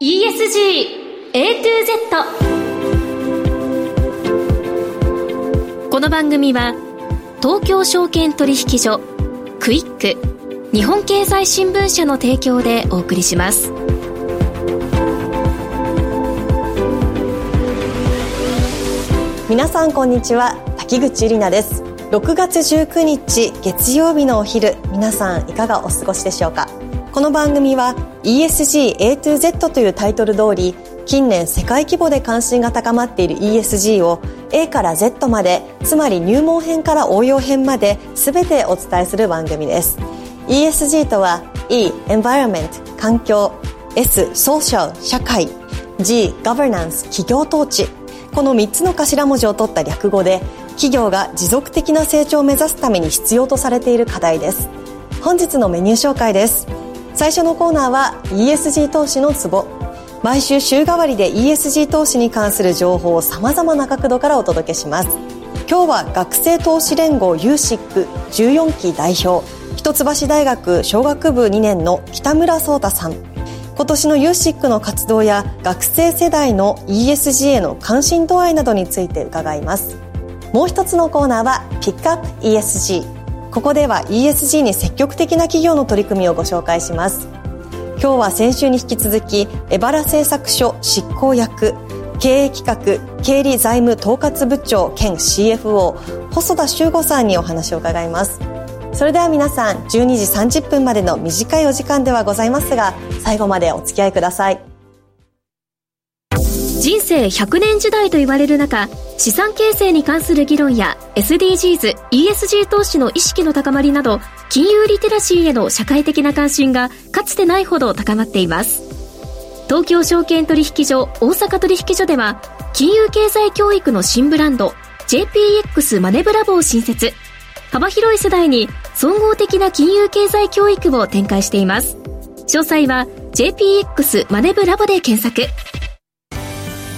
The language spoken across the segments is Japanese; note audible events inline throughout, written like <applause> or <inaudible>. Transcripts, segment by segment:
ESG A to Z この番組は東京証券取引所クイック日本経済新聞社の提供でお送りします。皆さんこんにちは滝口ゆりなです。6月19日月曜日のお昼皆さんいかがお過ごしでしょうか？この番組は ESG A to Z というタイトル通り近年世界規模で関心が高まっている ESG を A から Z までつまり入門編から応用編まで全てお伝えする番組です。ESG とは E Environment 環境 S Social 社会 G Governance 企業統治。この3つの頭文字を取った略語で企業が持続的な成長を目指すために必要とされている課題です。本日のメニュー紹介です。最初のコーナーは ESG 投資のツボ。毎週週替わりで ESG 投資に関する情報をさまざまな角度からお届けします。今日は学生投資連合 USIC14 期代表。一橋大学商学部2年の北村壮太さん。今年の USIC の活動や学生世代の ESG への関心度合いなどについて伺います。もう一つのコーナーはピックアップ ESG ここでは ESG に積極的な企業の取り組みをご紹介します。今日は先週に引き続きエバラ製作所執行役経営企画経理財務統括部長兼 CFO 細田修吾さんにお話を伺います。それでは皆さん12時30分までの短いお時間ではございますが最後までお付き合いください。人生100年時代と言われる中資産形成に関する議論や SDGs、ESG 投資の意識の高まりなど金融リテラシーへの社会的な関心がかつてないほど高まっています。東京証券取引所大阪取引所では金融経済教育の新ブランド JPX マネブラボを新設。幅広い世代に総合的な金融経済教育を展開しています。詳細は JPX マネブラボで検索。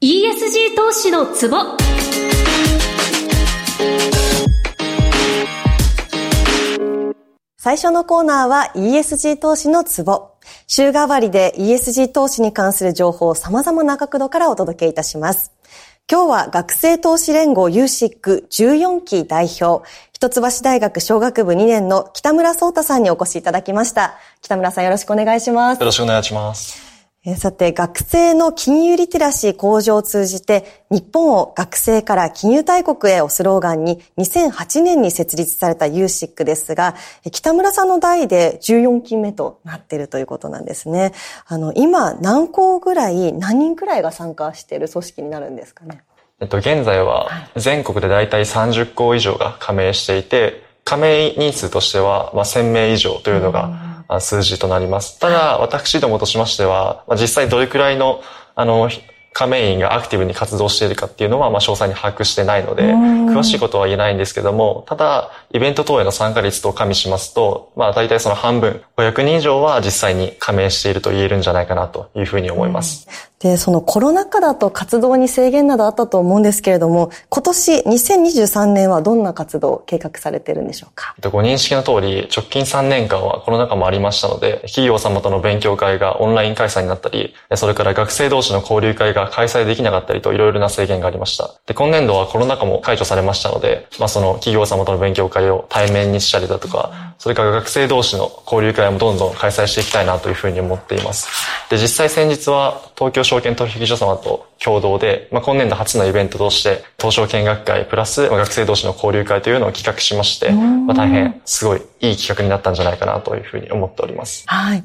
ESG 投資のツボ。最初のコーナーは ESG 投資のツボ。週替わりで ESG 投資に関する情報を様々な角度からお届けいたします。今日は学生投資連合 USIC14 期代表。一橋大学商学部2年の北村壮太さんにお越しいただきました。北村さんよろしくお願いします。よろしくお願いしますさて、学生の金融リテラシー向上を通じて、日本を学生から金融大国へをスローガンに、2008年に設立された USIC ですが、北村さんの代で14期目となっているということなんですね。あの、今、何校ぐらい、何人くらいが参加している組織になるんですかね？えっと、現在は全国で大体30校以上が加盟していて、加盟人数としては、まあ、1000名以上というのが、数字となります。ただ、私どもとしましては、実際どれくらいの、あの、加盟員がアクティブに活動しているかっていうのは、まあ、詳細に把握してないので、詳しいことは言えないんですけども、ただ、イベント等への参加率と加味しますと、まあ、大体その半分、500人以上は実際に加盟していると言えるんじゃないかなというふうに思います。で、そのコロナ禍だと活動に制限などあったと思うんですけれども、今年2023年はどんな活動を計画されているんでしょうか？ご認識の通り、直近3年間はコロナ禍もありましたので、企業様との勉強会がオンライン開催になったり、それから学生同士の交流会が開催できなかったりといろいろな制限がありました。で、今年度はコロナ禍も解除されましたので、まあその企業様との勉強会を対面にしたりだとか、それから学生同士の交流会もどんどん開催していきたいなというふうに思っています。で、実際先日は東京証券取引所様と共同で、まあ、今年度初のイベントとして、東証見学会プラス、まあ、学生同士の交流会というのを企画しまして、まあ、大変すごいいい企画になったんじゃないかなというふうに思っております。はい。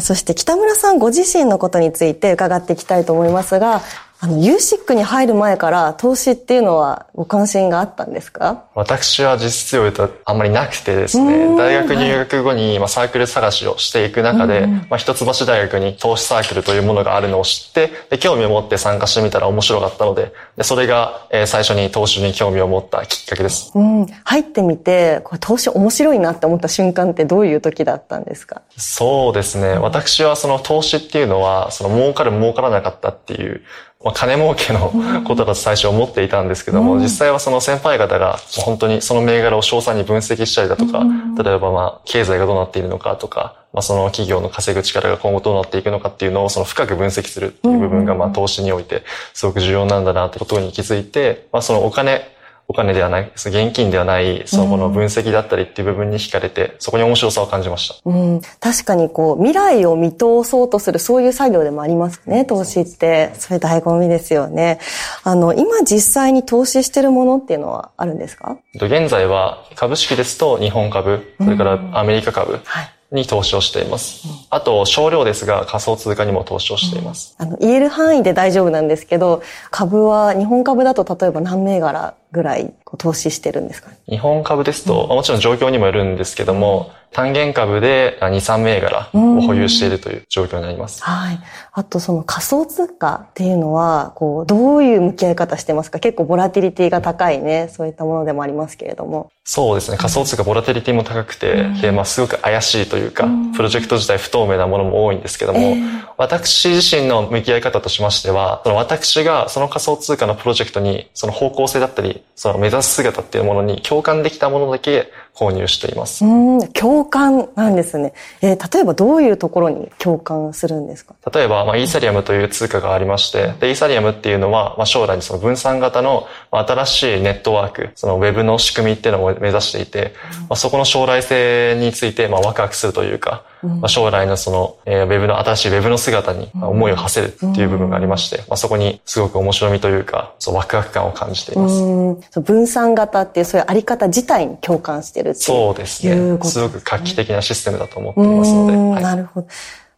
そして北村さんご自身のことについて伺っていきたいと思いますが、あの、ユーシックに入る前から投資っていうのはご関心があったんですか？私は実質を言うとあんまりなくてですね、大学入学後に、まあ、サークル探しをしていく中で、まあ、一橋大学に投資サークルというものがあるのを知って、で興味を持って参加してみたら面白かったので、でそれが、えー、最初に投資に興味を持ったきっかけです。うん、入ってみて、これ投資面白いなって思った瞬間ってどういう時だったんですか？そうですね。私はその投資っていうのは、その儲かる儲からなかったっていうまあ、金儲けのことだと最初思っていたんですけども、実際はその先輩方が本当にその銘柄を詳細に分析したりだとか、例えばまあ、経済がどうなっているのかとか、まあ、その企業の稼ぐ力が今後どうなっていくのかっていうのをその深く分析するっていう部分がまあ投資においてすごく重要なんだなってことに気づいて、まあ、そのお金お金ではない、現金ではない、その分析だったりっていう部分に惹かれて、そこに面白さを感じました。うん、確かにこう、未来を見通そうとする、そういう作業でもありますね、投資って。それ醍醐味ですよね。あの、今実際に投資してるものっていうのはあるんですか？現在は株式ですと日本株、それからアメリカ株、はいに投資をしています。あと、少量ですが仮想通貨にも投資をしています。あの、言える範囲で大丈夫なんですけど、株は、日本株だと例えば何銘柄ぐらい投資してるんですか、日本株ですと、もちろん状況にもよるんですけども、単元株で2、3銘柄を保有しているという状況になります。はい。あとその仮想通貨っていうのは、こう、どういう向き合い方してますか？結構ボラティリティが高いね、そういったものでもありますけれども。そうですね。仮想通貨ボラティリティも高くて、で、まあすごく怪しいというか、プロジェクト自体不透明なものも多いんですけども、えー、私自身の向き合い方としましては、その私がその仮想通貨のプロジェクトに、その方向性だったり、その目指す姿っていうものに共感できたものだけ購入しています。うん、共感なんですね。えー、例えばどういうところに共感するんですか？例えば、まあ、イーサリアムという通貨がありまして、で、イーサリアムっていうのは、まあ、将来にその分散型の新しいネットワーク、そのウェブの仕組みっていうのを目指していて、まあ、そこの将来性について、まあ、ワクワクするというか、まあ、将来のその、えー、ウェブの、新しいウェブの姿に思いを馳せるっていう部分がありまして、まあ、そこにすごく面白みというか、そうワクワク感を感じています。分散型っていうそういうあり方自体に共感してるっていうそうですね。すごく画期的なシステムだと思っていますので。はい、なるほど。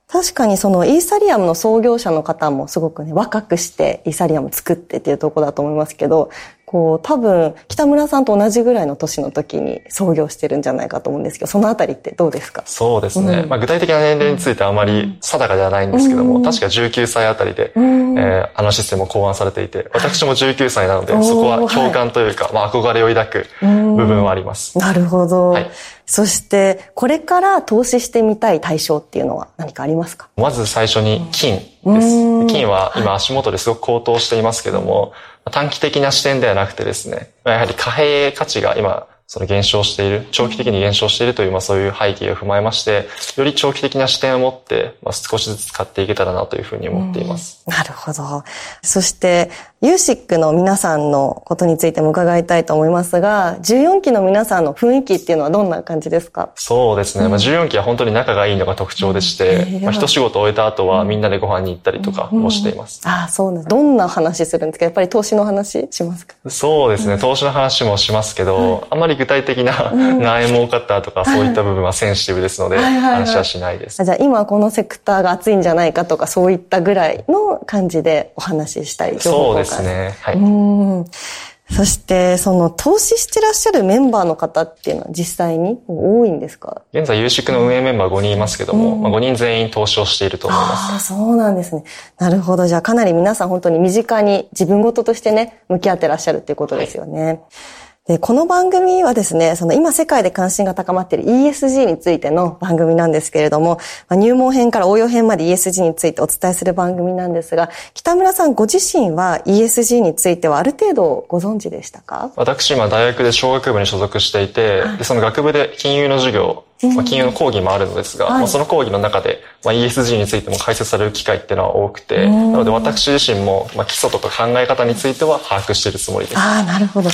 確かにそのイーサリアムの創業者の方もすごくね、若くしてイーサリアム作ってっていうところだと思いますけど、こう、多分、北村さんと同じぐらいの年の時に創業してるんじゃないかと思うんですけど、そのあたりってどうですか？そうですね。うん、まあ、具体的な年齢についてはあまり定かではないんですけども、うん、確か19歳あたりで、うん、えー、あのシステムを考案されていて、私も19歳なので、そこは共感というか、はい、まあ、憧れを抱く部分はあります。なるほど。はい。そして、これから投資してみたい対象っていうのは何かありますか？まず最初に金です。金は今足元ですごく高騰していますけども、短期的な視点ではなくてですね、やはり貨幣価値が今、その減少している、長期的に減少しているという、まあそういう背景を踏まえまして、より長期的な視点を持って、まあ少しずつ買っていけたらなというふうに思っています。なるほど。そして、ユーシックの皆さんのことについても伺いたいと思いますが、14期の皆さんの雰囲気っていうのはどんな感じですか？そうですね。まあ、14期は本当に仲がいいのが特徴でして、うん、まあ、一仕事終えた後はみんなでご飯に行ったりとかもしています。うんうん、ああ、そうなんどんな話するんですか？やっぱり投資の話しますか？そうですね。投資の話もしますけど、あんまり具体的な何円儲かったとかそういった部分はセンシティブですので、話はしないです。じゃあ今このセクターが熱いんじゃないかとかそういったぐらいの感じでお話ししたい情報そうですね。はい。そして、その投資してらっしゃるメンバーの方っていうのは実際に多いんですか？現在、有識の運営メンバー5人いますけども、うん、まあ、5人全員投資をしていると思います。ああ、そうなんですね。なるほど。じゃあかなり皆さん本当に身近に自分事としてね、向き合ってらっしゃるっていうことですよね。はいで、この番組はですね、その今世界で関心が高まっている ESG についての番組なんですけれども、まあ、入門編から応用編まで ESG についてお伝えする番組なんですが、北村さんご自身は ESG についてはある程度ご存知でしたか？私今大学で小学部に所属していて、はい、でその学部で金融の授業まあ、金融の講義もあるのですが、はい、まあ、その講義の中で、まあ、ESG についても解説される機会っていうのは多くて、なので私自身も、まあ、基礎とか考え方については把握しているつもりです。ああ、なるほど。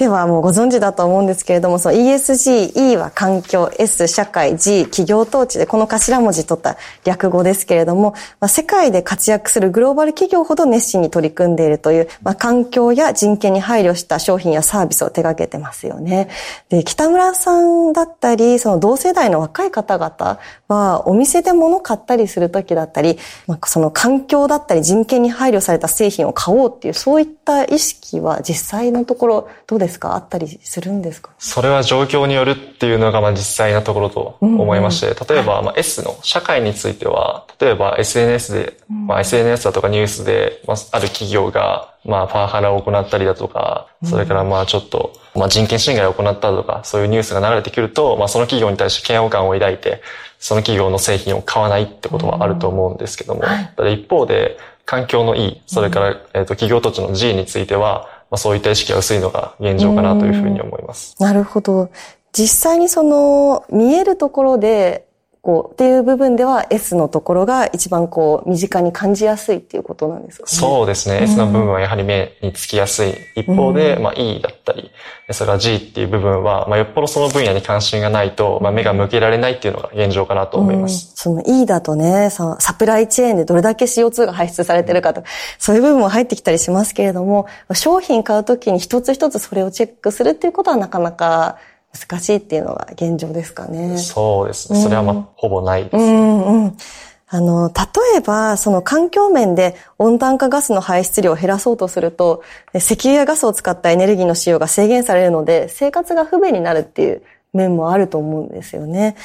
ではもうご存知だと思うんですけれども、その ESG、E は環境、S 社会、G 企業統治でこの頭文字取った略語ですけれども、まあ、世界で活躍するグローバル企業ほど熱心に取り組んでいるという、まあ、環境や人権に配慮した商品やサービスを手掛けてますよね。で、北村さんだったり、その同世代の若い方々は、お店で物買ったりするときだったり、まあ、その環境だったり人権に配慮された製品を買おうっていう、そういった意識は実際のところどうですか？あったりするんですか？それは状況によるっていうのがまあ実際なところと思いまして、うんうん、例えばまあ S の社会については、例えば SNS で、まあ SNS だとかニュースで、まあ、ある企業がまあパワハラを行ったりだとか、それからまあちょっと、まあ人権侵害を行ったとか、そういうニュースが流れてくると、まあその企業に対して嫌悪感を抱いて、その企業の製品を買わないってことはあると思うんですけども、ただ一方で、環境の E、それから、えっと企業土地の G については、まあ、そういった意識が薄いのが現状かなというふうに思います。なるほど。実際にその見えるところでこう、っていう部分では S のところが一番こう、身近に感じやすいっていうことなんですかね。そうですね。S の部分はやはり目につきやすい。一方で、まあ E だったり、それから G っていう部分は、まあよっぽどその分野に関心がないと、まあ目が向けられないっていうのが現状かなと思います。その E だとね、サプライチェーンでどれだけ CO2 が排出されてるかと、そういう部分も入ってきたりしますけれども、商品買うときに一つ一つそれをチェックするっていうことはなかなか難しいっていうのが現状ですかね。そうですね。それはまあ、ほぼないです、ね。うんうん。あの、例えば、その環境面で温暖化ガスの排出量を減らそうとすると、石油やガスを使ったエネルギーの使用が制限されるので、生活が不便になるっていう面もあると思うんですよね。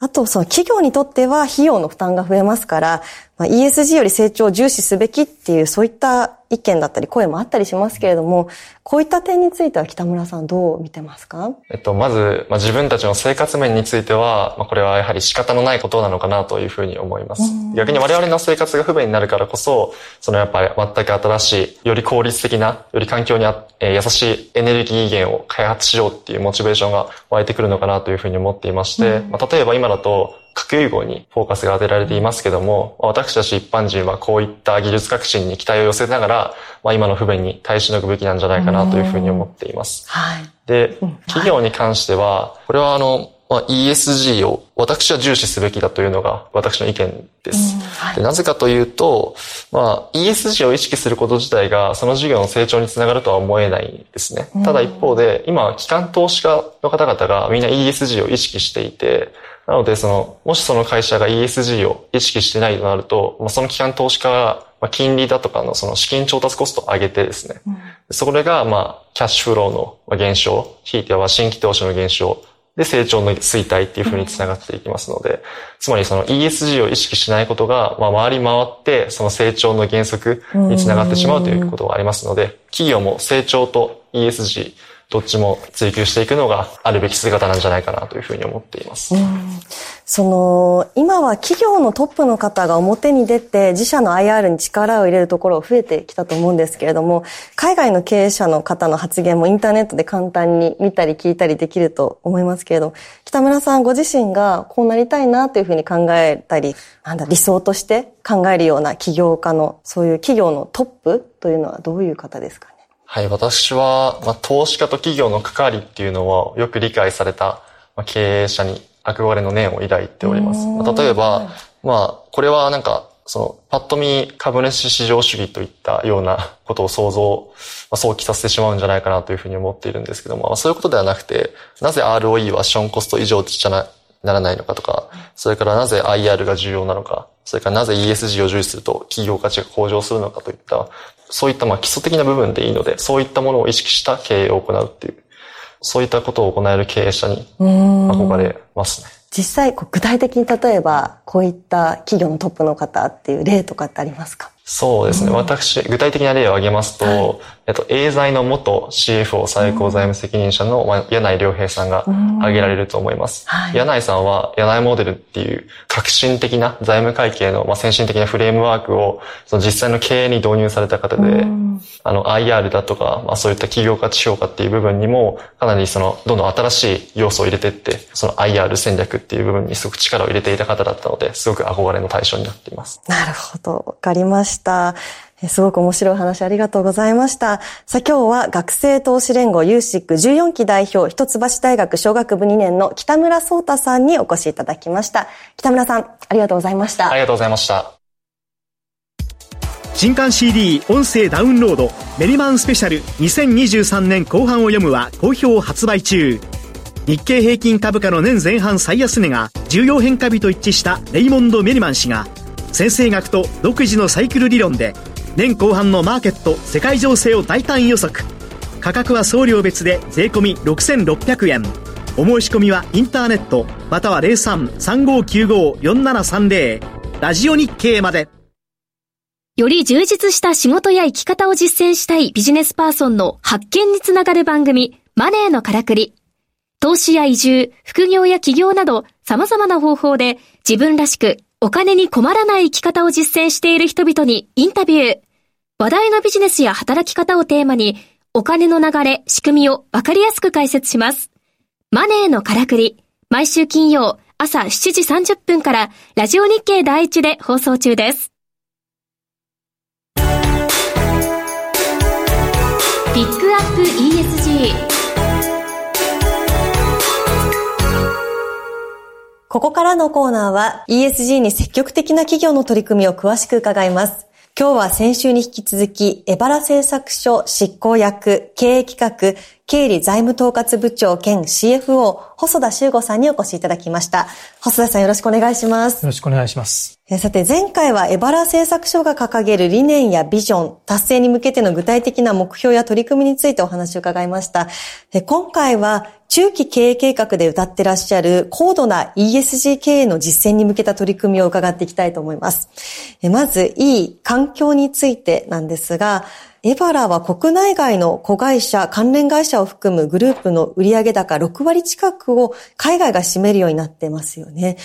あと、その企業にとっては費用の負担が増えますから、まあ、ESG より成長を重視すべきっていう、そういった意見だったり声もあったりしますけれども、こういった点については北村さんどう見てますか？えっと、まず、まあ、自分たちの生活面については、まあ、これはやはり仕方のないことなのかなというふうに思います。逆に我々の生活が不便になるからこそ、そのやっぱり全く新しい、より効率的な、より環境にあ、えー、優しいエネルギー源を開発しようっていうモチベーションが湧いてくるのかなというふうに思っていまして、まあ、例えば今だと、核融合にフォーカスが当てられていますけども、私たち一般人はこういった技術革新に期待を寄せながら、まあ、今の不便に耐えしのぐべきなんじゃないかなというふうに思っています。はい、で、企業に関しては、これはあの、まあ、ESG を私は重視すべきだというのが私の意見です。はい、でなぜかというと、まあ、ESG を意識すること自体がその事業の成長につながるとは思えないですね。ただ一方で、今、機関投資家の方々がみんな ESG を意識していて、なので、その、もしその会社が ESG を意識してないとなると、まあ、その機関投資家が、まあ、金利だとかのその資金調達コストを上げてですね、うん、それが、まあ、キャッシュフローの減少、ひいては新規投資の減少、で、成長の衰退っていうふうにつながっていきますので、つまりその ESG を意識しないことが、まあ、回り回って、その成長の減速につながってしまうということがありますので、企業も成長と ESG、どっちも追求していくのがあるべき姿なんじゃないかなというふうに思っています。その、今は企業のトップの方が表に出て自社の IR に力を入れるところ増えてきたと思うんですけれども、海外の経営者の方の発言もインターネットで簡単に見たり聞いたりできると思いますけれど、北村さんご自身がこうなりたいなというふうに考えたり、なんだ、理想として考えるような起業家の、そういう企業のトップというのはどういう方ですか？はい、私は、まあ、投資家と企業の関わりっていうのをよく理解された、まあ、経営者に憧れの念を抱いております。まあ、例えば、まあ、これはなんか、その、パッと見株主市場主義といったような <laughs> ことを想像、まあ、想起させてしまうんじゃないかなというふうに思っているんですけども、まあ、そういうことではなくて、なぜ ROE はションコスト以上じゃなならないのかとか、それからなぜ IR が重要なのか、それからなぜ ESG を重視すると企業価値が向上するのかといった、そういったまあ基礎的な部分でいいので、そういったものを意識した経営を行うっていう、そういったことを行える経営者に憧れますね。実際、具体的に例えば、こういった企業のトップの方っていう例とかってありますか？そうですね。うん、私、具体的な例を挙げますと、はい、えっと、エーザイの元 CFO 最高財務責任者の柳井良平さんが挙げられると思います。はい、柳井さんは、柳井モデルっていう革新的な財務会計の、まあ、先進的なフレームワークを、その実際の経営に導入された方で、あの、IR だとか、まあ、そういった企業価値評価っていう部分にも、かなりその、どんどん新しい要素を入れていって、その IR 戦略っていう部分にすごく力を入れていた方だったので、すごく憧れの対象になっています。なるほど。わかりました。すごく面白い話ありがとうございました。さあ今日は学生投資連合ユーシック14期代表一橋大学小学部2年の北村聡太さんにお越しいただきました。北村さん、ありがとうございました。ありがとうございました。新刊 CD 音声ダウンロードメリマンスペシャル2023年後半を読むは好評発売中。日経平均株価の年前半最安値が重要変化日と一致したレイモンド・メリマン氏が先生学と独自のサイクル理論で年後半のマーケット世界情勢を大胆予測。価格は送料別で税込6600円。お申し込みはインターネットまたは0335954730ラジオ日経まで。より充実した仕事や生き方を実践したいビジネスパーソンの発見につながる番組マネーのからくり。投資や移住、副業や起業など様々な方法で自分らしくお金に困らない生き方を実践している人々にインタビュー。話題のビジネスや働き方をテーマにお金の流れ、仕組みをわかりやすく解説します。マネーのからくり。毎週金曜朝7時30分からラジオ日経第一で放送中です。ピックアップ ESG ここからのコーナーは ESG に積極的な企業の取り組みを詳しく伺います。今日は先週に引き続き、エバラ製作所執行役、経営企画、経理財務統括部長兼 CFO、細田修吾さんにお越しいただきました。細田さんよろしくお願いします。よろしくお願いします。さて、前回はエバラ製作所が掲げる理念やビジョン、達成に向けての具体的な目標や取り組みについてお話を伺いました。今回は中期経営計画で歌ってらっしゃる高度な ESG 経営の実践に向けた取り組みを伺っていきたいと思います。まず、いい環境についてなんですが、エバラは国内外の子会社、関連会社を含むグループの売上高6割近くを海外が占めるようになってますよね。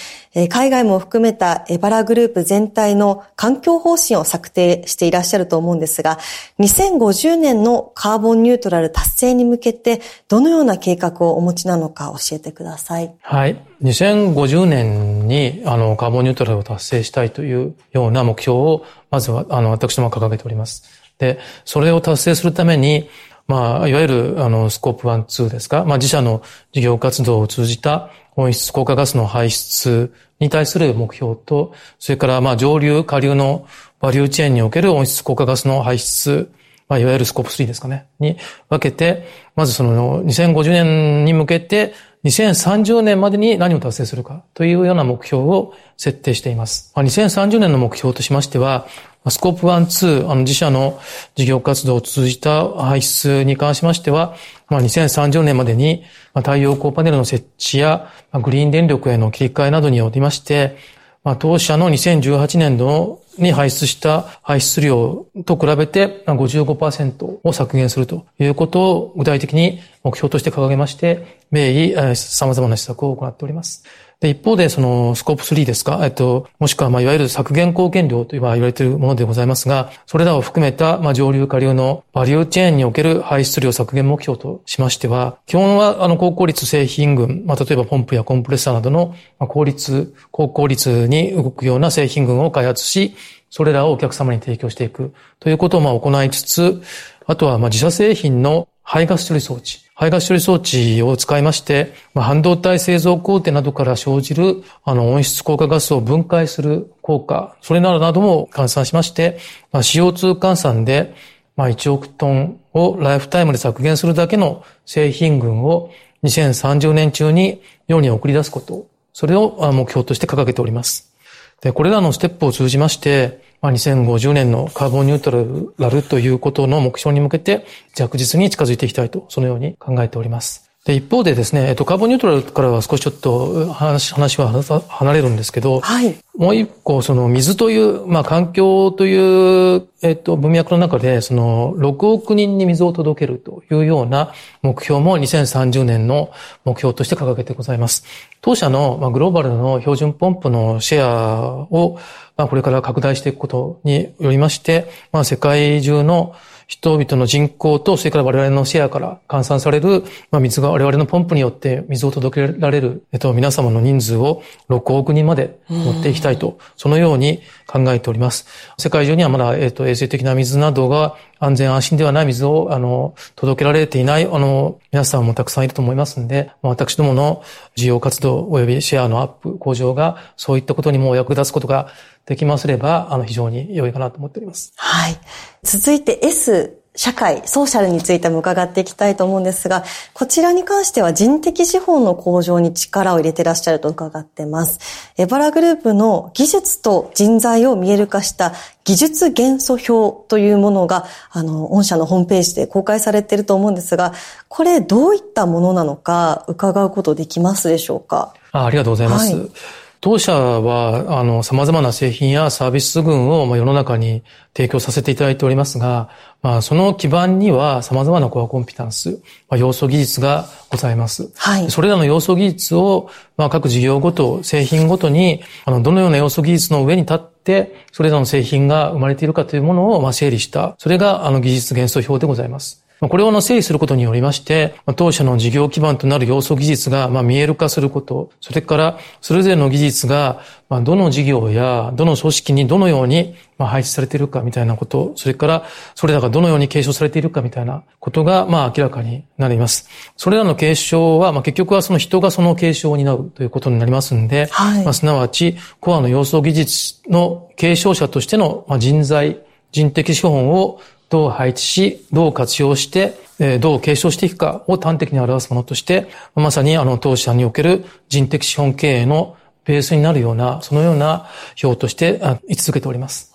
海外も含めたエバラグループ全体の環境方針を策定していらっしゃると思うんですが、2050年のカーボンニュートラル達成に向けてどのような計画をお持ちなのか教えてください。はい。2050年にあのカーボンニュートラルを達成したいというような目標をまずはあの私ども掲げております。で、それを達成するために、まあ、いわゆる、あの、スコープ1、2ですか、まあ、自社の事業活動を通じた温室効果ガスの排出に対する目標と、それから、まあ、上流、下流のバリューチェーンにおける温室効果ガスの排出、まあ、いわゆるスコープ3ですかね、に分けて、まずその2050年に向けて、2030年までに何を達成するかというような目標を設定しています。まあ2030年の目標としましては、スコープ1、2、あの自社の事業活動を通じた排出に関しましては、まあ、2030年までに太陽光パネルの設置やグリーン電力への切り替えなどによりまして、まあ、当社の2018年度のに排出した排出量と比べて55%を削減するということを具体的に目標として掲げまして、名医様々な施策を行っております。で、一方で、その、スコープ3ですか、えっと、もしくは、まあ、いわゆる削減貢献量と言われているものでございますが、それらを含めた、まあ、上流下流のバリューチェーンにおける排出量削減目標としましては、基本は、あの、高効率製品群、まあ、例えばポンプやコンプレッサーなどの、まあ、効率、高効率に動くような製品群を開発し、それらをお客様に提供していくということを、まあ、行いつつ、あとは、まあ、自社製品の排ガス処理装置、排ガス処理装置を使いまして、まあ、半導体製造工程などから生じるあの温室効果ガスを分解する効果、それなどなども換算しまして、まあ、CO2 換算で、まあ、1億トンをライフタイムで削減するだけの製品群を2030年中に世に送り出すこと、それを目標として掲げております。で、これらのステップを通じまして、まあ、2050年のカーボンニュートラルということの目標に向けて着実に近づいていきたいと、そのように考えております。で、一方でですね、えっと、カーボンニュートラルからは少しちょっと話、話は離れるんですけど、はい。もう一個、その水という、まあ環境という、えっと、文脈の中で、その6億人に水を届けるというような目標も2030年の目標として掲げてございます。当社の、まあ、グローバルの標準ポンプのシェアを、まあ、これから拡大していくことによりまして、まあ、世界中の人々の人口と、それから我々のシェアから換算される、まあ、水が我々のポンプによって水を届けられる、えっと、皆様の人数を6億人まで持っていきたいと、そのように考えております。世界中にはまだ、えっと、衛生的な水などが安全安心ではない水を、あの、届けられていない、あの、皆さんもたくさんいると思いますんで、私どもの事業活動及びシェアのアップ、向上が、そういったことにも役立つことができますれば、あの、非常に良いかなと思っております。はい。続いて S 社会、ソーシャルについても伺っていきたいと思うんですが、こちらに関しては人的資本の向上に力を入れてらっしゃると伺ってます。エバラグループの技術と人材を見える化した技術元素表というものが、あの、御社のホームページで公開されていると思うんですが、これどういったものなのか伺うことできますでしょうか？あありがとうございます。はい当社は、あの、様々な製品やサービス群を、まあ、世の中に提供させていただいておりますが、まあ、その基盤には様々なコアコンピタンス、まあ、要素技術がございます。はい。それらの要素技術を、まあ、各事業ごと、製品ごとに、あの、どのような要素技術の上に立って、それらの製品が生まれているかというものを、まあ、整理した、それが、あの、技術元素表でございます。これを整理することによりまして、当社の事業基盤となる要素技術が見える化すること、それからそれぞれの技術がどの事業やどの組織にどのように配置されているかみたいなこと、それからそれらがどのように継承されているかみたいなことがまあ明らかになります。それらの継承はまあ結局はその人がその継承を担うということになりますんで、はい、まあ、すなわちコアの要素技術の継承者としての人材、人的資本をどう配置し、どう活用して、どう継承していくかを端的に表すものとして、まさにあの当社における人的資本経営のベースになるような、そのような表として位置づけております。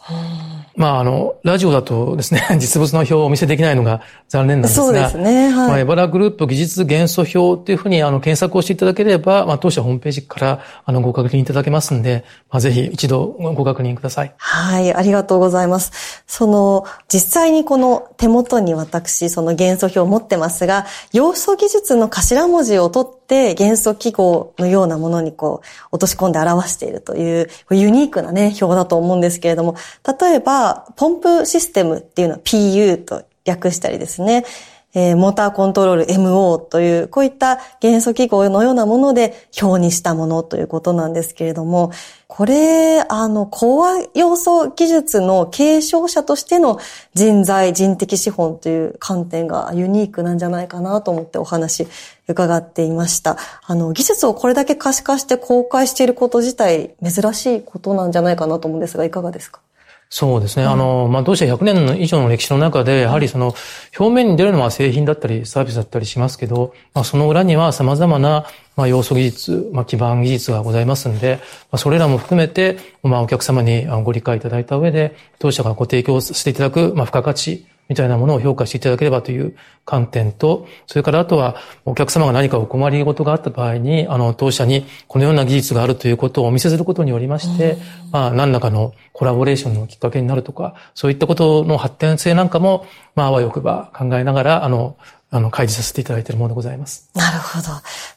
まあ、あの、ラジオだとですね、<laughs> 実物の表をお見せできないのが残念なんですが、そうですね。はい。まあ、エバラグループ技術元素表っていうふうに、あの、検索をしていただければ、まあ、当社ホームページから、あの、ご確認いただけますんで、まあ、ぜひ一度ご確認ください。はい、ありがとうございます。その、実際にこの手元に私、その元素表を持ってますが、要素技術の頭文字を取って、元素記号のようなものにこう、落とし込んで表しているという、ユニークなね、表だと思うんですけれども、例えば、ポンプシステムっていうのは PU と略したりですね、えー、モーターコントロール MO という、こういった元素記号のようなもので表にしたものということなんですけれども、これ、あの、コア要素技術の継承者としての人材、人的資本という観点がユニークなんじゃないかなと思ってお話伺っていました。あの、技術をこれだけ可視化して公開していること自体珍しいことなんじゃないかなと思うんですが、いかがですか？そうですね。あの、まあ、同社100年以上の歴史の中で、やはりその、表面に出るのは製品だったり、サービスだったりしますけど、まあ、その裏には様々な、まあ、要素技術、まあ、基盤技術がございますんで、まあ、それらも含めて、まあ、お客様にご理解いただいた上で、当社がご提供していただく、まあ、付加価値、みたいなものを評価していただければという観点と、それからあとはお客様が何かお困りごとがあった場合に、あの、当社にこのような技術があるということをお見せすることによりまして、まあ、何らかのコラボレーションのきっかけになるとか、そういったことの発展性なんかも、まあ、あわよくば考えながら、あの、あの、開示させていただいているものでございます。なるほど。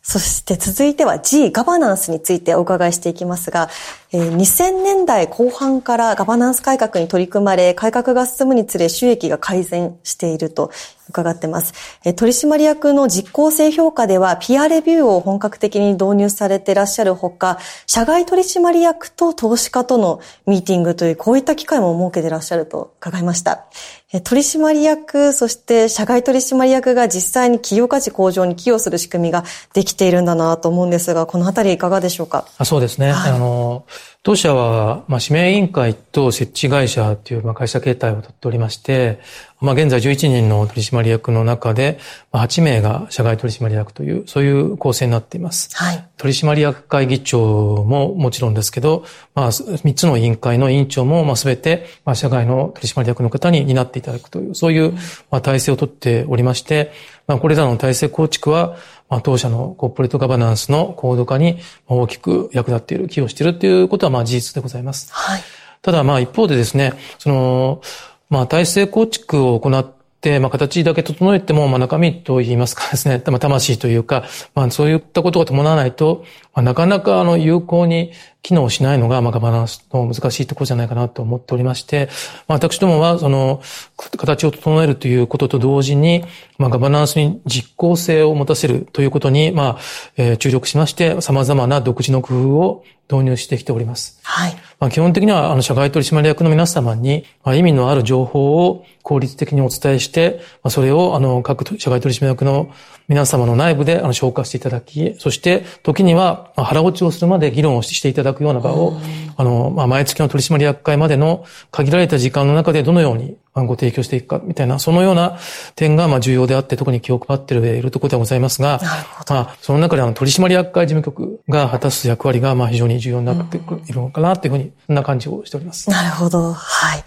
そして続いては G、ガバナンスについてお伺いしていきますが、えー、2000年代後半からガバナンス改革に取り組まれ、改革が進むにつれ収益が改善していると伺ってます。えー、取締役の実効性評価では、ピアレビューを本格的に導入されていらっしゃるほか、社外取締役と投資家とのミーティングという、こういった機会も設けていらっしゃると伺いました。取締役、そして社外取締役が実際に企業価値向上に寄与する仕組みができているんだなと思うんですが、このあたりいかがでしょうか？あそうですね。はい、あの、当社は、まあ、指名委員会と設置会社という、まあ、会社形態をとっておりまして、まあ、現在11人の取締役の中で、まあ、8名が社外取締役という、そういう構成になっています。はい。取締役会議長ももちろんですけど、まあ、3つの委員会の委員長も、まあ、すべて、まあ、社外の取締役の方に担っていただくという、そういう、まあ、体制をとっておりまして、まあ、これらの体制構築は、まあ、当社のコーポレートガバナンスの高度化に大きく役立っている、寄与しているということは、まあ、事実でございます。はい。ただ、まあ、一方でですね、その、まあ、体制構築を行って、まあ、形だけ整えても、まあ、中身と言いますかですね、<laughs> まあ、魂というか、まあ、そういったことが伴わないと、まあ、なかなか、あの、有効に機能しないのが、まあ、ガバナンスの難しいところじゃないかなと思っておりまして、まあ、私どもは、その、形を整えるということと同時に、まあ、ガバナンスに実効性を持たせるということに、まあ、えー、注力しまして、様々な独自の工夫を導入してきております。はい。まあ、基本的には、あの、社外取締役の皆様に、まあ、意味のある情報を効率的にお伝えして、まあ、それを、あの、各社外取締役の皆様の内部であの消化していただき、そして時には腹落ちをするまで議論をしていただくような場を、あの、まあ、毎月の取締役会までの限られた時間の中でどのようにご提供していくか、みたいな、そのような点が、まあ、重要であって、特に気を配っているところではございますが、まあ、その中で、あの、取締役会事務局が果たす役割が、まあ、非常に重要になっているのかな、というふうに、そんな感じをしております。なるほど。はい。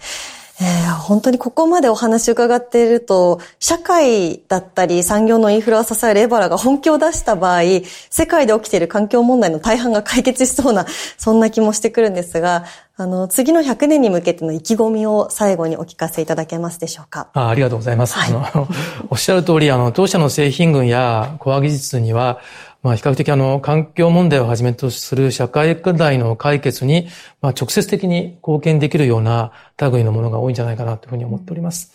えー、本当にここまでお話伺っていると、社会だったり産業のインフラを支えるエバラが本気を出した場合、世界で起きている環境問題の大半が解決しそうな、そんな気もしてくるんですが、あの、次の100年に向けての意気込みを最後にお聞かせいただけますでしょうか。あありがとうございます。はい、あの、<laughs> おっしゃる通り、あの、当社の製品群やコア技術には、まあ、比較的あの、環境問題をはじめとする社会課題の解決に、まあ、直接的に貢献できるような類のものが多いんじゃないかなというふうに思っております。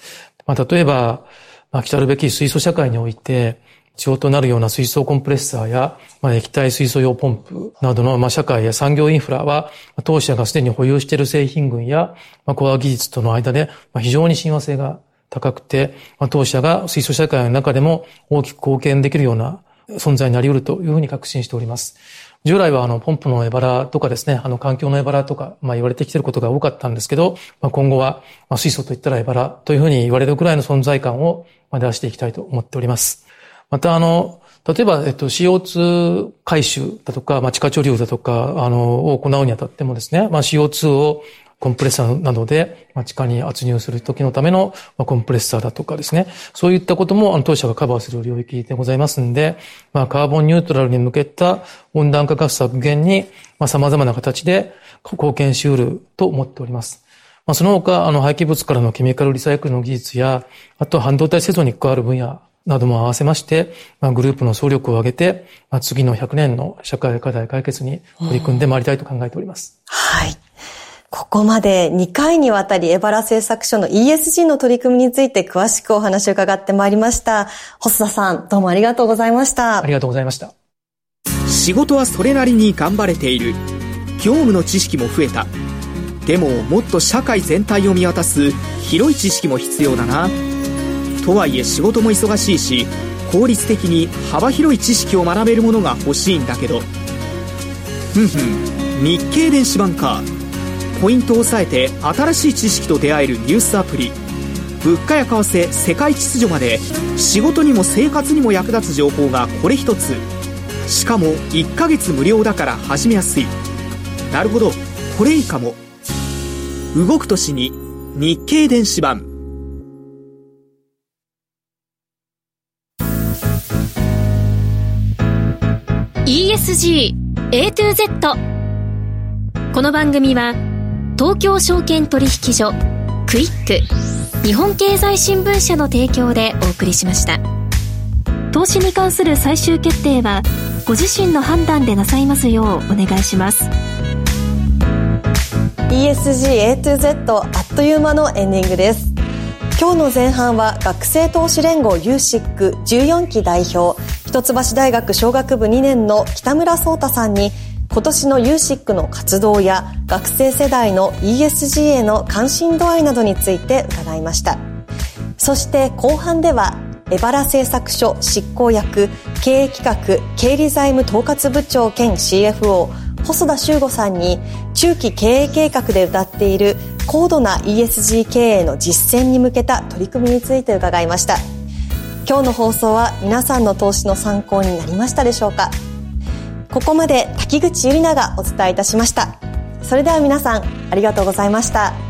まあ、例えば、まあ、来たるべき水素社会において、必要となるような水素コンプレッサーや、まあ、液体水素用ポンプなどの、まあ、社会や産業インフラは、当社がすでに保有している製品群や、まあ、コア技術との間で、まあ、非常に親和性が高くて、まあ、当社が水素社会の中でも大きく貢献できるような存在になり得るというふうに確信しております。従来はあの、ポンプのエバラとかですね、あの、環境のエバラとか、まあ言われてきていることが多かったんですけど、まあ今後は、まあ水素といったらエバラというふうに言われるくらいの存在感を、出していきたいと思っております。またあの、例えば、えっと、CO2 回収だとか、まあ、地下貯留だとか、あの、を行うにあたってもですね、まあ、CO2 をコンプレッサーなどで、ま、地下に圧入する時のための、ま、コンプレッサーだとかですね。そういったことも、あの、当社がカバーする領域でございますんで、まあ、カーボンニュートラルに向けた温暖化ガス削減に、まあ、様々な形で貢献し得ると思っております。まあ、その他、あの、廃棄物からのケミカルリサイクルの技術や、あと半導体製造に関わる分野なども合わせまして、まあ、グループの総力を挙げて、まあ、次の100年の社会課題解決に取り組んでまいりたいと考えております。は。ここまで2回にわたりエバラ製作所の ESG の取り組みについて詳しくお話を伺ってまいりました。細田さん、どうもありがとうございました。ありがとうございました。仕事はそれなりに頑張れている。業務の知識も増えた。でも、もっと社会全体を見渡す広い知識も必要だな。とはいえ仕事も忙しいし、効率的に幅広い知識を学べるものが欲しいんだけど。ふんふん、日経電子版か。ポイントを押さえて新しい知識と出会えるニュースアプリ。物価や為替世界秩序まで仕事にも生活にも役立つ情報がこれ一つ。しかも1ヶ月無料だから始めやすい。なるほどこれいいかも。動く年に日経電子版。ESG A to Z この番組は東京証券取引所クイック日本経済新聞社の提供でお送りしました。投資に関する最終決定はご自身の判断でなさいますようお願いします。ESG A to Z あっという間のエンディングです。今日の前半は学生投資連合 USIC14 期代表一橋大学商学部2年の北村壮太さんに今年の USIC の活動や学生世代の ESG への関心度合いなどについて伺いました。そして後半ではエバラ製作所執行役経営企画経理財務統括部長兼 CFO 細田修吾さんに中期経営計画で謳っている高度な ESG 経営の実践に向けた取り組みについて伺いました。今日の放送は皆さんの投資の参考になりましたでしょうか？ここまで滝口ゆりながお伝えいたしました。それでは皆さんありがとうございました。